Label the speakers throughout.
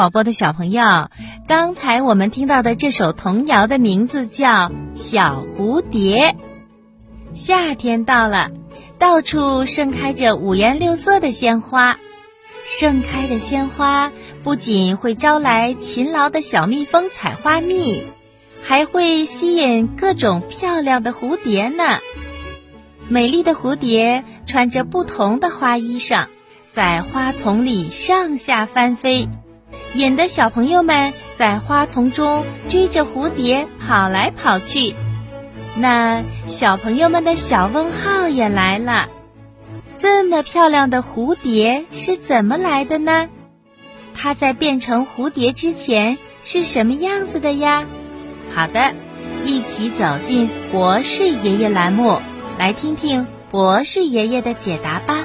Speaker 1: 听广播的小朋友，刚才我们听到的这首童谣的名字叫《小蝴蝶》。夏天到了，到处盛开着五颜六色的鲜花。盛开的鲜花不仅会招来勤劳的小蜜蜂采花蜜，还会吸引各种漂亮的蝴蝶呢。美丽的蝴蝶穿着不同的花衣裳，在花丛里上下翻飞，引得小朋友们在花丛中追着蝴蝶跑来跑去。那小朋友们的小问号也来了。这么漂亮的蝴蝶是怎么来的呢？它在变成蝴蝶之前是什么样子的呀？好的，一起走进博士爷爷栏目，来听听博士爷爷的解答吧。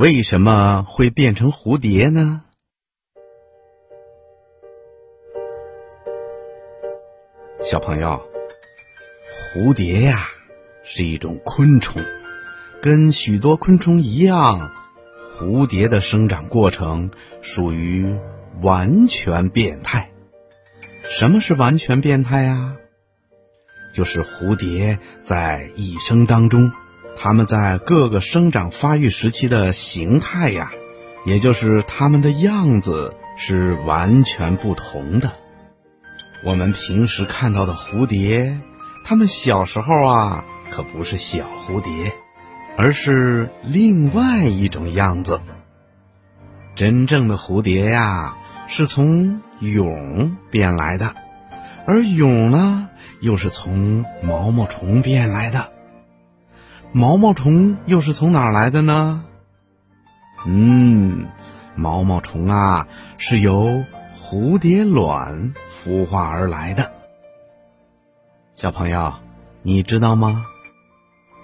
Speaker 2: 为什么会变成蝴蝶呢？小朋友，蝴蝶呀是一种昆虫，跟许多昆虫一样，蝴蝶的生长过程属于完全变态。什么是完全变态呀？就是蝴蝶在一生当中。它们在各个生长发育时期的形态呀，也就是它们的样子是完全不同的。我们平时看到的蝴蝶，它们小时候啊可不是小蝴蝶，而是另外一种样子。真正的蝴蝶呀，是从蛹变来的，而蛹呢，又是从毛毛虫变来的。毛毛虫又是从哪儿来的呢？嗯，毛毛虫啊是由蝴蝶卵孵化而来的。小朋友，你知道吗？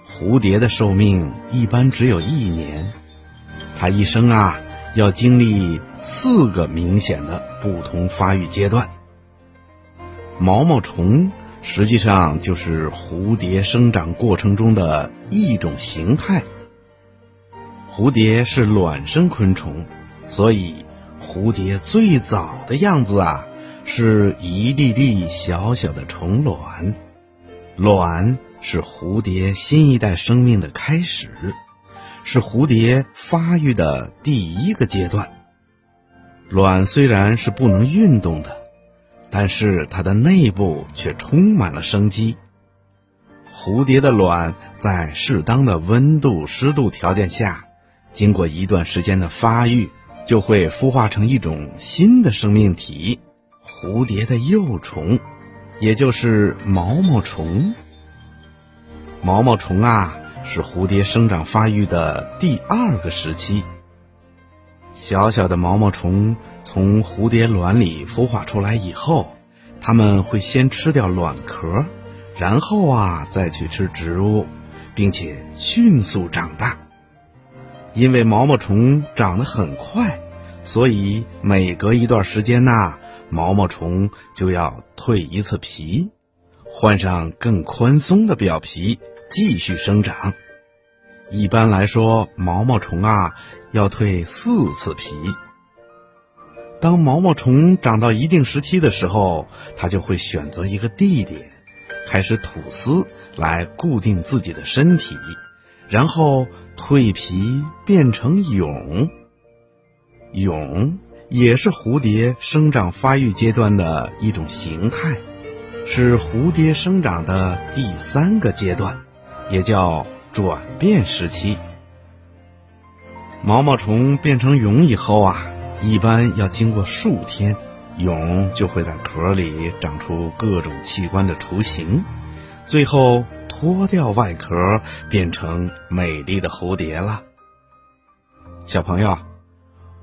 Speaker 2: 蝴蝶的寿命一般只有一年，它一生啊要经历四个明显的不同发育阶段。毛毛虫。实际上就是蝴蝶生长过程中的一种形态。蝴蝶是卵生昆虫，所以蝴蝶最早的样子啊，是一粒粒小小的虫卵。卵是蝴蝶新一代生命的开始，是蝴蝶发育的第一个阶段。卵虽然是不能运动的。但是它的内部却充满了生机。蝴蝶的卵在适当的温度、湿度条件下，经过一段时间的发育，就会孵化成一种新的生命体——蝴蝶的幼虫，也就是毛毛虫。毛毛虫啊，是蝴蝶生长发育的第二个时期。小小的毛毛虫从蝴蝶卵里孵化出来以后，它们会先吃掉卵壳，然后啊再去吃植物，并且迅速长大。因为毛毛虫长得很快，所以每隔一段时间呐，毛毛虫就要蜕一次皮，换上更宽松的表皮，继续生长。一般来说，毛毛虫啊。要蜕四次皮。当毛毛虫长到一定时期的时候，它就会选择一个地点，开始吐丝来固定自己的身体，然后蜕皮变成蛹。蛹也是蝴蝶生长发育阶段的一种形态，是蝴蝶生长的第三个阶段，也叫转变时期。毛毛虫变成蛹以后啊，一般要经过数天，蛹就会在壳里长出各种器官的雏形，最后脱掉外壳，变成美丽的蝴蝶了。小朋友，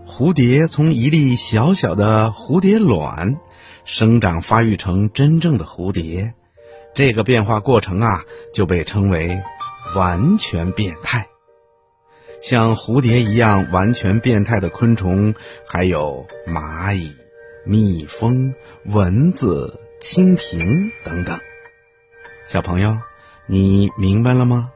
Speaker 2: 蝴蝶从一粒小小的蝴蝶卵生长发育成真正的蝴蝶，这个变化过程啊，就被称为完全变态。像蝴蝶一样完全变态的昆虫，还有蚂蚁、蜜蜂、蚊子、蜻蜓等等。小朋友，你明白了吗？